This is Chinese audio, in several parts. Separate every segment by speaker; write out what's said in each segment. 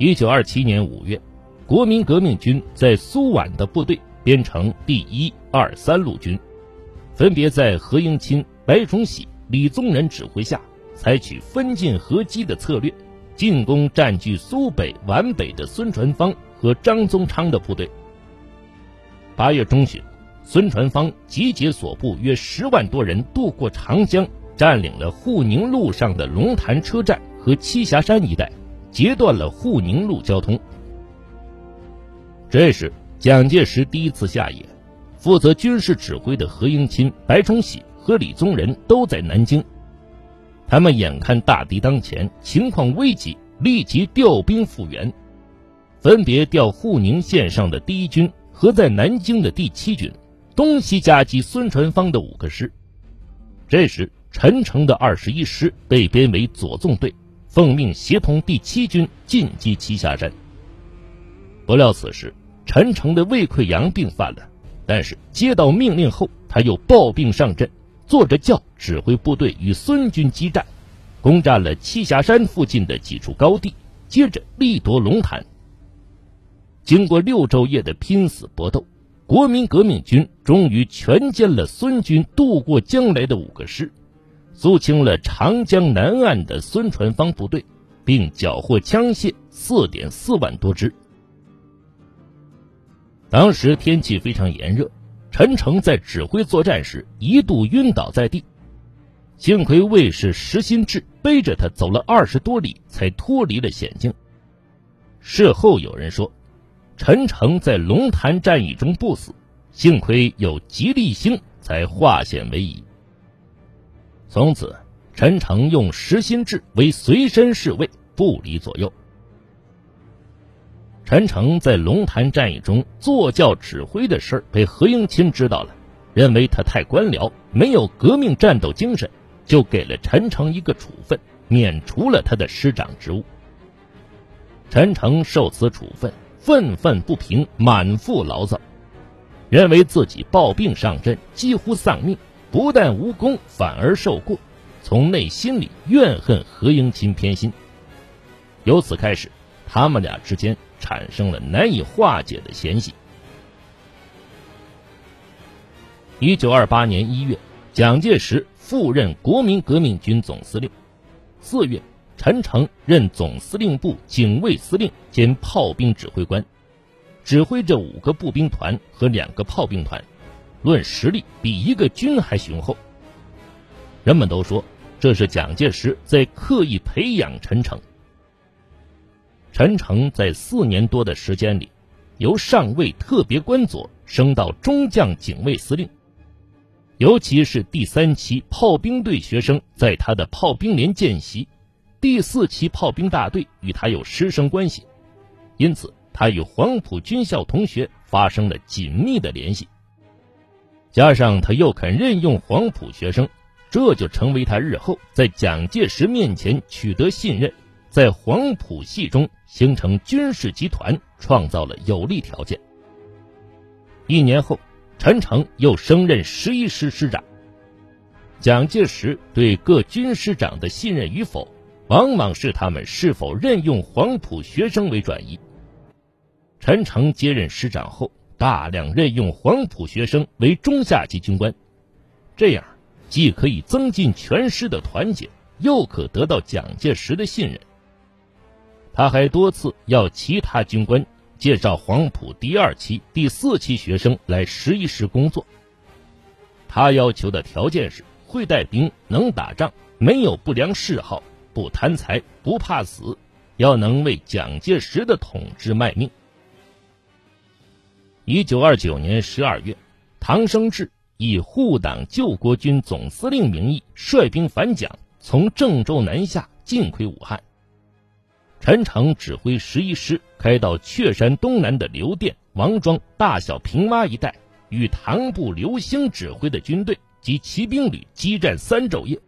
Speaker 1: 一九二七年五月，国民革命军在苏皖的部队编成第一、二、三路军，分别在何应钦、白崇禧、李宗仁指挥下，采取分进合击的策略，进攻占据苏北皖北的孙传芳和张宗昌的部队。八月中旬，孙传芳集结所部约十万多人渡过长江，占领了沪宁路上的龙潭车站和栖霞山一带。截断了沪宁路交通。这时，蒋介石第一次下野，负责军事指挥的何应钦、白崇禧和李宗仁都在南京。他们眼看大敌当前，情况危急，立即调兵复员，分别调沪宁线上的第一军和在南京的第七军，东西夹击孙传芳的五个师。这时，陈诚的二十一师被编为左纵队。奉命协同第七军进击栖霞山。不料此时陈诚的胃溃疡病犯了，但是接到命令后，他又抱病上阵，坐着轿指挥部队与孙军激战，攻占了栖霞山附近的几处高地，接着力夺龙潭。经过六昼夜的拼死搏斗，国民革命军终于全歼了孙军渡过江来的五个师。肃清了长江南岸的孙传芳部队，并缴获枪械四点四万多支。当时天气非常炎热，陈诚在指挥作战时一度晕倒在地，幸亏卫士石新志背着他走了二十多里，才脱离了险境。事后有人说，陈诚在龙潭战役中不死，幸亏有吉利星，才化险为夷。从此，陈诚用石心志为随身侍卫，不离左右。陈诚在龙潭战役中坐轿指挥的事儿被何应钦知道了，认为他太官僚，没有革命战斗精神，就给了陈诚一个处分，免除了他的师长职务。陈诚受此处分，愤愤不平，满腹牢骚，认为自己抱病上阵，几乎丧命。不但无功，反而受过，从内心里怨恨何应钦偏心。由此开始，他们俩之间产生了难以化解的嫌隙。一九二八年一月，蒋介石复任国民革命军总司令。四月，陈诚任总司令部警卫司令兼炮兵指挥官，指挥着五个步兵团和两个炮兵团。论实力，比一个军还雄厚。人们都说这是蒋介石在刻意培养陈诚。陈诚在四年多的时间里，由上尉特别官佐升到中将警卫司令。尤其是第三期炮兵队学生在他的炮兵连见习，第四期炮兵大队与他有师生关系，因此他与黄埔军校同学发生了紧密的联系。加上他又肯任用黄埔学生，这就成为他日后在蒋介石面前取得信任，在黄埔系中形成军事集团创造了有利条件。一年后，陈诚又升任十一师师长。蒋介石对各军师长的信任与否，往往是他们是否任用黄埔学生为转移。陈诚接任师长后。大量任用黄埔学生为中下级军官，这样既可以增进全师的团结，又可得到蒋介石的信任。他还多次要其他军官介绍黄埔第二期、第四期学生来十一师工作。他要求的条件是会带兵、能打仗、没有不良嗜好、不贪财、不怕死，要能为蒋介石的统治卖命。一九二九年十二月，唐生智以护党救国军总司令名义率兵反蒋，从郑州南下，进窥武汉。陈诚指挥十一师开到雀山东南的刘店、王庄、大小平洼一带，与唐部刘兴指挥的军队及骑兵旅激战三昼夜。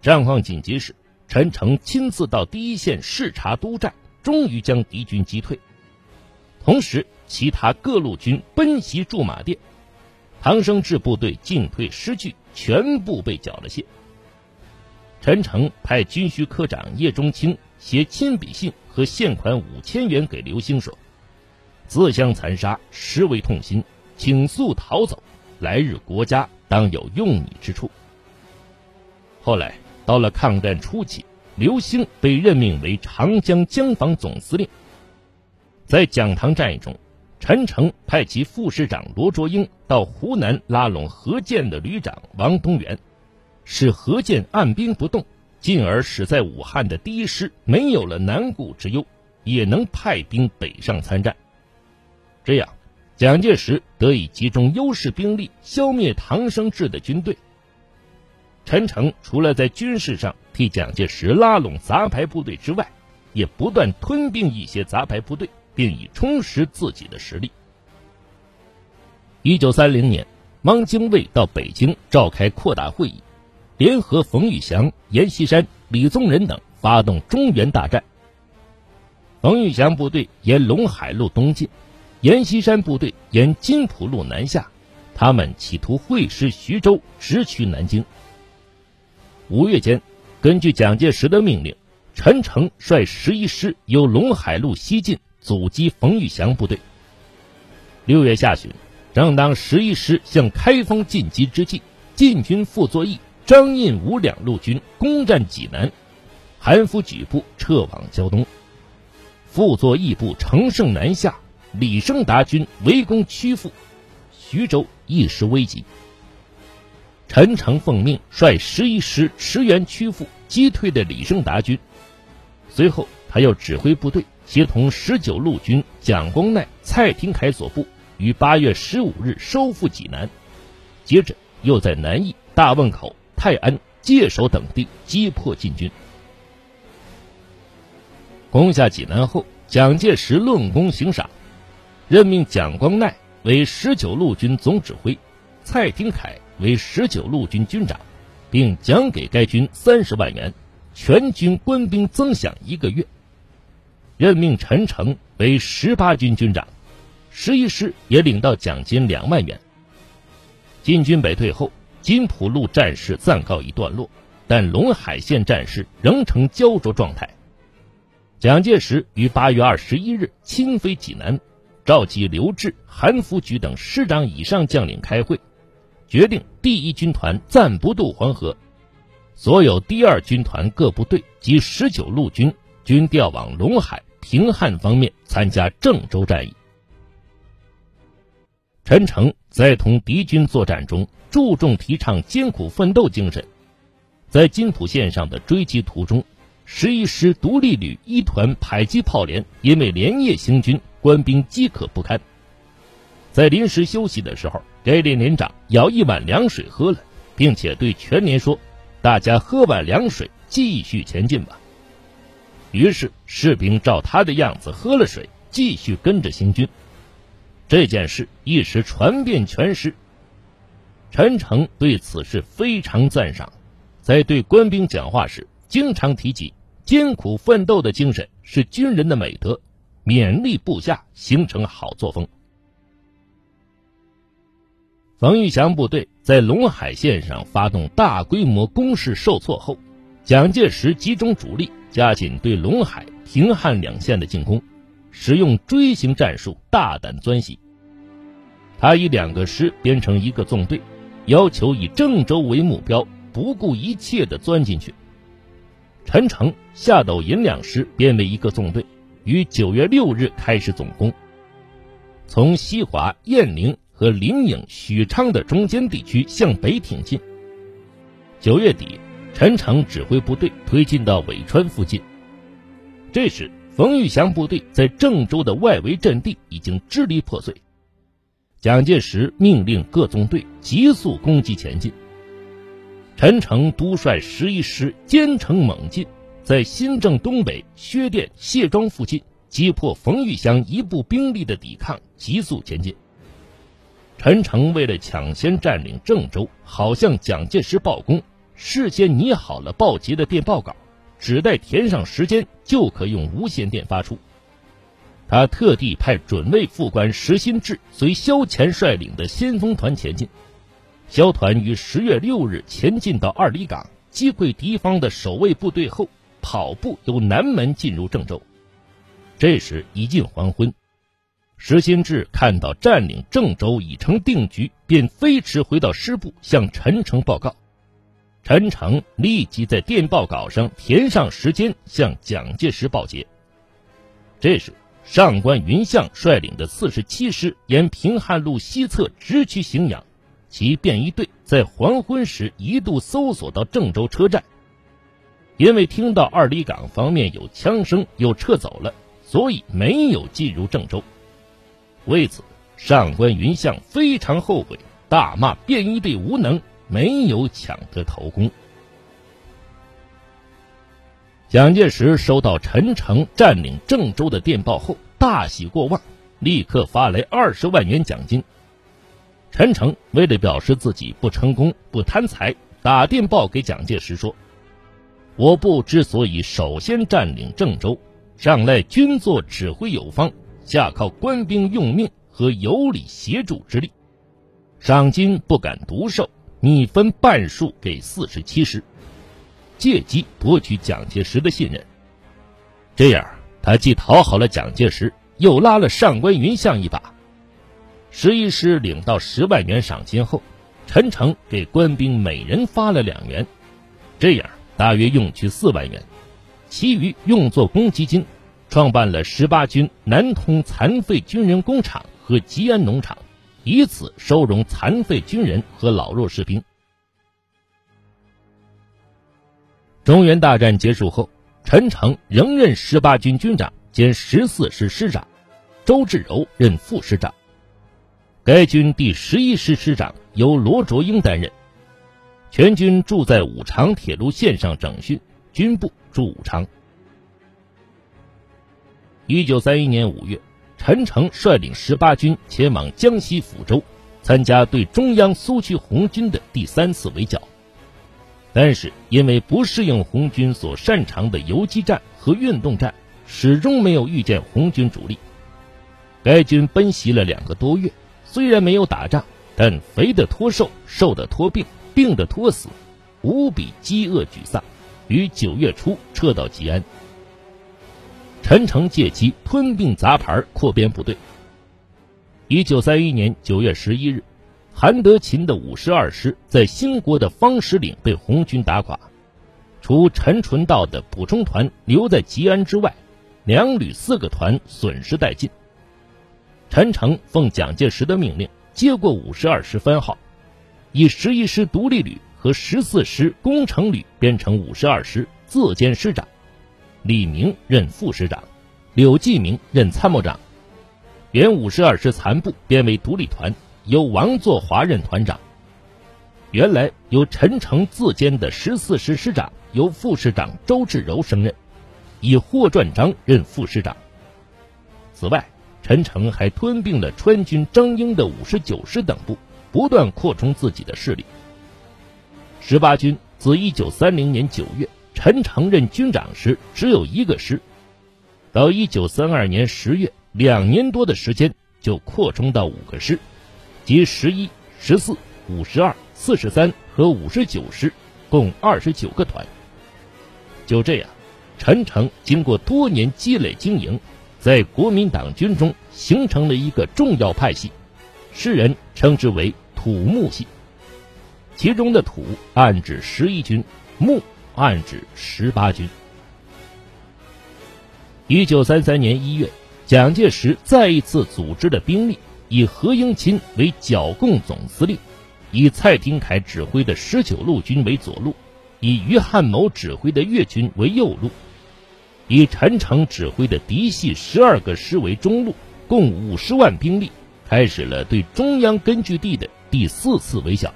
Speaker 1: 战况紧急时，陈诚亲自到第一线视察督战，终于将敌军击退。同时，其他各路军奔袭驻马店，唐生智部队进退失据，全部被缴了械。陈诚派军需科长叶中卿写亲笔信和现款五千元给刘兴说：“自相残杀，实为痛心，请速逃走，来日国家当有用你之处。”后来到了抗战初期，刘兴被任命为长江江防总司令。在蒋塘战役中，陈诚派其副师长罗卓英到湖南拉拢何键的旅长王东元，使何键按兵不动，进而使在武汉的第一师没有了南顾之忧，也能派兵北上参战。这样，蒋介石得以集中优势兵力消灭唐生智的军队。陈诚除了在军事上替蒋介石拉拢杂牌部队之外，也不断吞并一些杂牌部队。并以充实自己的实力。一九三零年，汪精卫到北京召开扩大会议，联合冯玉祥、阎锡山、李宗仁等发动中原大战。冯玉祥部队沿陇海路东进，阎锡山部队沿津浦路南下，他们企图会师徐州，直取南京。五月间，根据蒋介石的命令，陈诚率十一师由陇海路西进。阻击冯玉祥部队。六月下旬，正当十一师向开封进击之际，晋军傅作义、张印武两路军攻占济南，韩复榘部撤往胶东，傅作义部乘胜南下，李生达军围攻曲阜，徐州一时危急。陈诚奉命率十一师驰援曲阜，击退的李生达军，随后他又指挥部队。协同十九路军蒋光鼐、蔡廷锴所部，于八月十五日收复济南，接着又在南翼、大汶口、泰安、界首等地击破晋军。攻下济南后，蒋介石论功行赏，任命蒋光鼐为十九路军总指挥，蔡廷锴为十九路军军长，并奖给该军三十万元，全军官兵增饷一个月。任命陈诚为十八军军长，十一师也领到奖金两万元。金军北退后，金浦路战事暂告一段落，但陇海线战事仍呈焦灼状态。蒋介石于八月二十一日亲飞济南，召集刘峙、韩复榘等师长以上将领开会，决定第一军团暂不渡黄河，所有第二军团各部队及十九路军均调往陇海。平汉方面参加郑州战役。陈诚在同敌军作战中注重提倡艰苦奋斗精神，在津浦线上的追击途中，十一师独立旅一团迫击炮连因为连夜行军，官兵饥渴不堪，在临时休息的时候，该连连长舀一碗凉水喝了，并且对全连说：“大家喝碗凉水，继续前进吧。”于是士兵照他的样子喝了水，继续跟着行军。这件事一时传遍全师。陈诚对此事非常赞赏，在对官兵讲话时，经常提及艰苦奋斗的精神是军人的美德，勉励部下形成好作风。冯玉祥部队在陇海线上发动大规模攻势受挫后，蒋介石集中主力。加紧对陇海、平汉两线的进攻，使用锥形战术，大胆钻袭。他以两个师编成一个纵队，要求以郑州为目标，不顾一切地钻进去。陈诚、夏斗寅两师编为一个纵队，于九月六日开始总攻，从西华、雁翎和临颍、许昌的中间地区向北挺进。九月底。陈诚指挥部队推进到苇川附近，这时冯玉祥部队在郑州的外围阵地已经支离破碎。蒋介石命令各纵队急速攻击前进。陈诚督率十一师兼程猛进，在新郑东北薛店、谢庄附近击破冯玉祥一部兵力的抵抗，急速前进。陈诚为了抢先占领郑州，好向蒋介石报功。事先拟好了报捷的电报稿，只待填上时间就可用无线电发出。他特地派准尉副官石新志随萧乾率领的先锋团前进。萧团于十月六日前进到二里岗，击溃敌方的守卫部队后，跑步由南门进入郑州。这时已近黄昏，石新志看到占领郑州已成定局，便飞驰回到师部向陈诚报告。陈诚立即在电报稿上填上时间，向蒋介石报捷。这时，上官云相率领的四十七师沿平汉路西侧直趋荥阳，其便衣队在黄昏时一度搜索到郑州车站，因为听到二里岗方面有枪声，又撤走了，所以没有进入郑州。为此，上官云相非常后悔，大骂便衣队无能。没有抢得头功。蒋介石收到陈诚占领郑州的电报后，大喜过望，立刻发来二十万元奖金。陈诚为了表示自己不成功、不贪财，打电报给蒋介石说：“我部之所以首先占领郑州，上赖军座指挥有方，下靠官兵用命和有理协助之力，赏金不敢独受。”你分半数给四十七师，借机博取蒋介石的信任。这样，他既讨好了蒋介石，又拉了上官云相一把。十一师领到十万元赏金后，陈诚给官兵每人发了两元，这样大约用去四万元，其余用作公积金，创办了十八军南通残废军人工厂和吉安农场。以此收容残废军人和老弱士兵。中原大战结束后，陈诚仍任十八军军长兼十四师师长，周至柔任副师长。该军第十一师师长由罗卓英担任。全军住在武昌铁路线上整训，军部驻武昌。一九三一年五月。陈诚率领十八军前往江西抚州，参加对中央苏区红军的第三次围剿。但是因为不适应红军所擅长的游击战和运动战，始终没有遇见红军主力。该军奔袭了两个多月，虽然没有打仗，但肥的脱瘦，瘦的脱病，病的脱死，无比饥饿沮丧，于九月初撤到吉安。陈诚借机吞并杂牌，扩编部队。一九三一年九月十一日，韩德勤的五十二师在兴国的方石岭被红军打垮，除陈纯道的补充团留在吉安之外，两旅四个团损失殆尽。陈诚奉蒋介石的命令，接过五十二师番号，以十一师独立旅和十四师工程旅编成五十二师，自兼师长。李明任副师长，柳继明任参谋长。原五十二师残部编为独立团，由王作华任团长。原来由陈诚自兼的十四师师长由副师长周至柔升任，以霍传章任副师长。此外，陈诚还吞并了川军张英的五十九师等部，不断扩充自己的势力。十八军自一九三零年九月。陈诚任军长时只有一个师，到一九三二年十月，两年多的时间就扩充到五个师，即十一、十四、五十二、四十三和五十九师，共二十九个团。就这样，陈诚经过多年积累经营，在国民党军中形成了一个重要派系，世人称之为“土木系”。其中的“土”暗指十一军，“木”。暗指十八军。一九三三年一月，蒋介石再一次组织了兵力，以何应钦为剿共总司令，以蔡廷锴指挥的十九路军为左路，以于汉谋指挥的粤军为右路，以陈诚指挥的嫡系十二个师为中路，共五十万兵力，开始了对中央根据地的第四次围剿。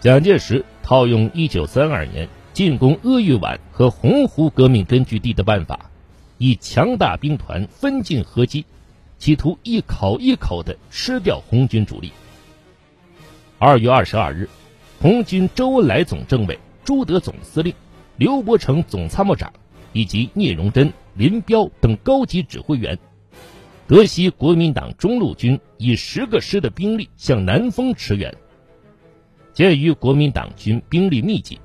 Speaker 1: 蒋介石。套用一九三二年进攻鄂豫皖和洪湖革命根据地的办法，以强大兵团分进合击，企图一口一口的吃掉红军主力。二月二十二日，红军周恩来总政委、朱德总司令、刘伯承总参谋长以及聂荣臻、林彪等高级指挥员，得悉国民党中路军以十个师的兵力向南丰驰援。鉴于国民党军兵力密集，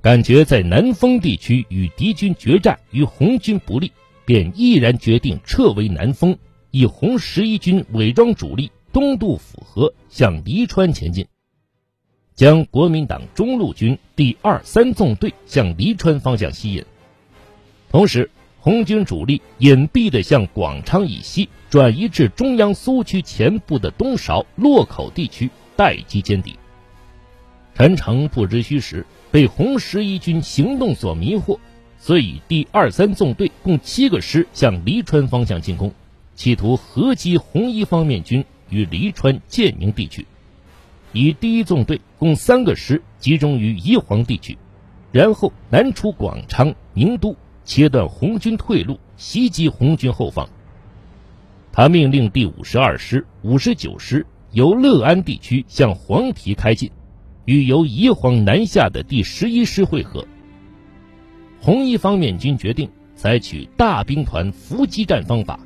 Speaker 1: 感觉在南丰地区与敌军决战与红军不利，便毅然决定撤回南丰，以红十一军伪装主力东渡府河，向黎川前进，将国民党中路军第二三纵队向黎川方向吸引。同时，红军主力隐蔽地向广昌以西转移至中央苏区前部的东韶、洛口地区待机歼敌。陈诚不知虚实，被红十一军行动所迷惑，遂以第二三纵队共七个师向黎川方向进攻，企图合击红一方面军于黎川、建宁地区；以第一纵队共三个师集中于宜黄地区，然后南出广昌、宁都，切断红军退路，袭击红军后方。他命令第五十二师、五十九师由乐安地区向黄陂开进。与由宜黄南下的第十一师会合。红一方面军决定采取大兵团伏击战方法，